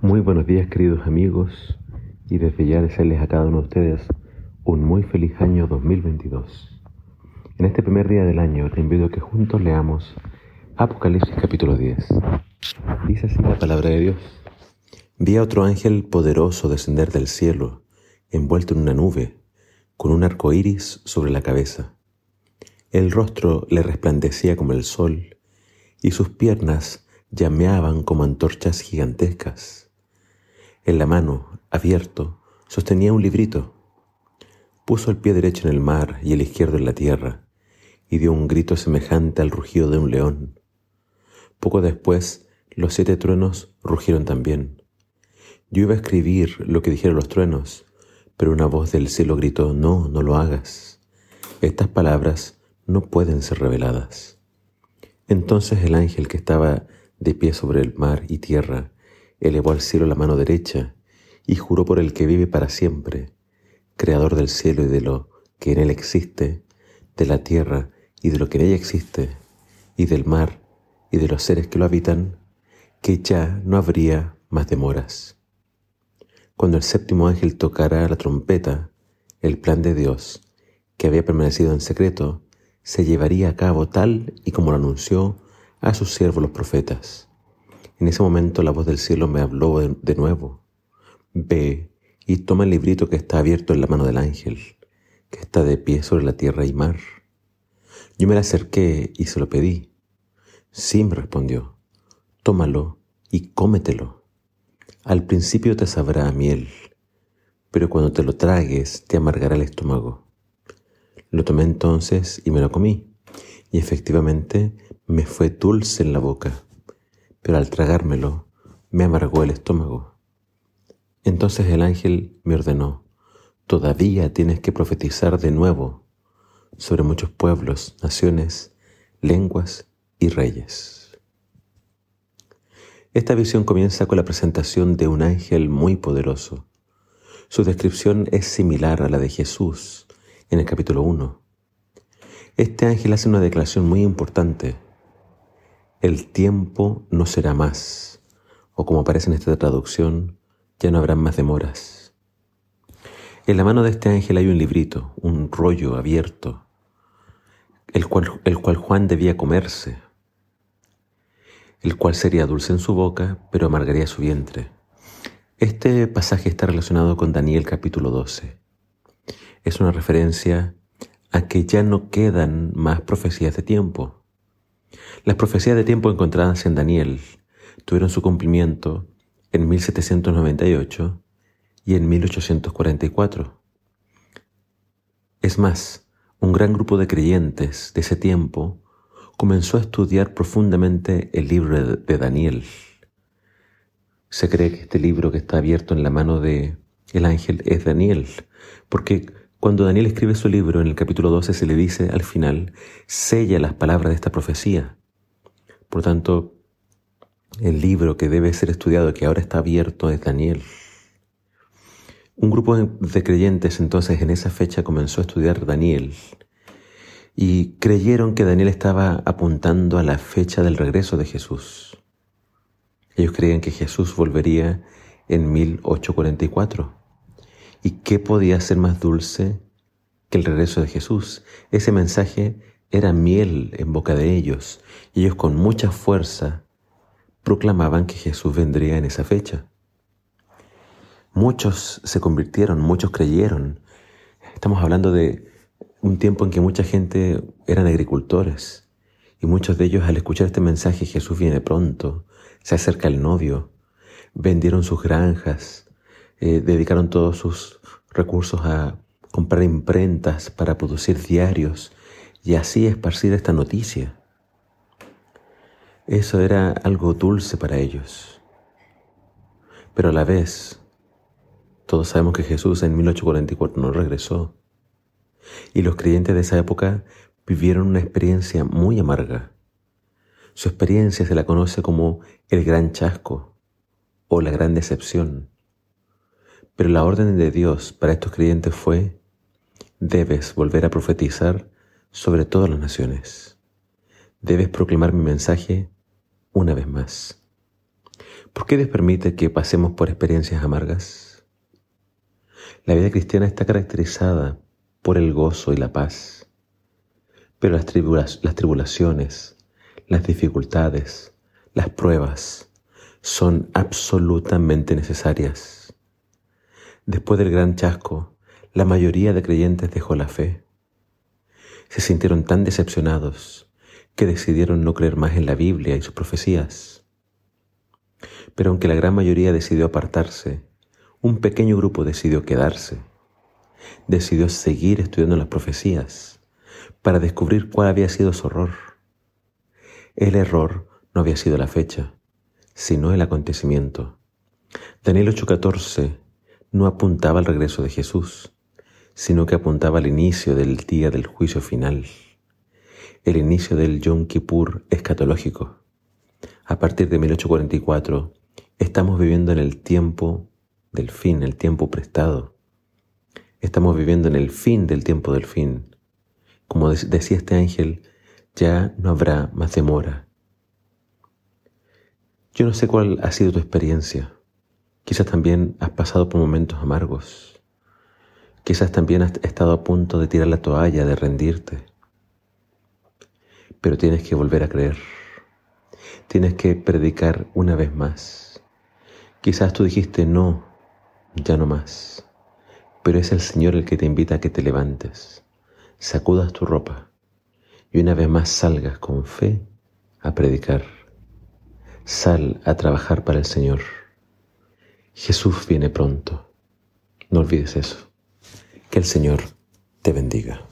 Muy buenos días queridos amigos y desde ya desearles a cada uno de ustedes un muy feliz año 2022. En este primer día del año te invito a que juntos leamos Apocalipsis capítulo 10. Dice así la palabra de Dios. Vi a otro ángel poderoso descender del cielo, envuelto en una nube, con un arco iris sobre la cabeza. El rostro le resplandecía como el sol, y sus piernas llameaban como antorchas gigantescas. En la mano, abierto, sostenía un librito. Puso el pie derecho en el mar y el izquierdo en la tierra, y dio un grito semejante al rugido de un león. Poco después, los siete truenos rugieron también. Yo iba a escribir lo que dijeron los truenos, pero una voz del cielo gritó, no, no lo hagas. Estas palabras no pueden ser reveladas. Entonces el ángel que estaba de pie sobre el mar y tierra elevó al cielo la mano derecha y juró por el que vive para siempre, creador del cielo y de lo que en él existe, de la tierra y de lo que en ella existe, y del mar y de los seres que lo habitan, que ya no habría más demoras. Cuando el séptimo ángel tocara la trompeta, el plan de Dios, que había permanecido en secreto, se llevaría a cabo tal y como lo anunció a sus siervos los profetas. En ese momento la voz del cielo me habló de nuevo. Ve y toma el librito que está abierto en la mano del ángel, que está de pie sobre la tierra y mar. Yo me le acerqué y se lo pedí. Sí, me respondió. Tómalo y cómetelo. Al principio te sabrá a miel, pero cuando te lo tragues te amargará el estómago. Lo tomé entonces y me lo comí, y efectivamente me fue dulce en la boca pero al tragármelo me amargó el estómago. Entonces el ángel me ordenó, todavía tienes que profetizar de nuevo sobre muchos pueblos, naciones, lenguas y reyes. Esta visión comienza con la presentación de un ángel muy poderoso. Su descripción es similar a la de Jesús en el capítulo 1. Este ángel hace una declaración muy importante el tiempo no será más, o como aparece en esta traducción, ya no habrán más demoras. En la mano de este ángel hay un librito, un rollo abierto, el cual, el cual Juan debía comerse, el cual sería dulce en su boca, pero amargaría su vientre. Este pasaje está relacionado con Daniel capítulo 12. Es una referencia a que ya no quedan más profecías de tiempo las profecías de tiempo encontradas en Daniel tuvieron su cumplimiento en 1798 y en 1844. Es más, un gran grupo de creyentes de ese tiempo comenzó a estudiar profundamente el libro de Daniel. Se cree que este libro que está abierto en la mano de el ángel es Daniel, porque cuando Daniel escribe su libro, en el capítulo 12 se le dice al final, sella las palabras de esta profecía. Por tanto, el libro que debe ser estudiado, que ahora está abierto, es Daniel. Un grupo de creyentes entonces en esa fecha comenzó a estudiar Daniel y creyeron que Daniel estaba apuntando a la fecha del regreso de Jesús. Ellos creían que Jesús volvería en 1844. ¿Y qué podía ser más dulce que el regreso de Jesús? Ese mensaje era miel en boca de ellos y ellos con mucha fuerza proclamaban que Jesús vendría en esa fecha. Muchos se convirtieron, muchos creyeron. Estamos hablando de un tiempo en que mucha gente eran agricultores y muchos de ellos al escuchar este mensaje Jesús viene pronto, se acerca el novio, vendieron sus granjas, eh, dedicaron todos sus recursos a comprar imprentas para producir diarios y así esparcir esta noticia. Eso era algo dulce para ellos. Pero a la vez, todos sabemos que Jesús en 1844 no regresó. Y los creyentes de esa época vivieron una experiencia muy amarga. Su experiencia se la conoce como el gran chasco o la gran decepción. Pero la orden de Dios para estos creyentes fue, debes volver a profetizar sobre todas las naciones. Debes proclamar mi mensaje una vez más. ¿Por qué Dios permite que pasemos por experiencias amargas? La vida cristiana está caracterizada por el gozo y la paz, pero las, tribulaciones, las dificultades, las pruebas son absolutamente necesarias. Después del gran chasco, la mayoría de creyentes dejó la fe. Se sintieron tan decepcionados que decidieron no creer más en la Biblia y sus profecías. Pero aunque la gran mayoría decidió apartarse, un pequeño grupo decidió quedarse. Decidió seguir estudiando las profecías para descubrir cuál había sido su error. El error no había sido la fecha, sino el acontecimiento. Daniel 8:14 no apuntaba al regreso de Jesús, sino que apuntaba al inicio del día del juicio final, el inicio del Yom Kippur escatológico. A partir de 1844, estamos viviendo en el tiempo del fin, el tiempo prestado. Estamos viviendo en el fin del tiempo del fin. Como decía este ángel, ya no habrá más demora. Yo no sé cuál ha sido tu experiencia. Quizás también has pasado por momentos amargos. Quizás también has estado a punto de tirar la toalla, de rendirte. Pero tienes que volver a creer. Tienes que predicar una vez más. Quizás tú dijiste no, ya no más. Pero es el Señor el que te invita a que te levantes, sacudas tu ropa y una vez más salgas con fe a predicar. Sal a trabajar para el Señor. Jesús viene pronto. No olvides eso. Que el Señor te bendiga.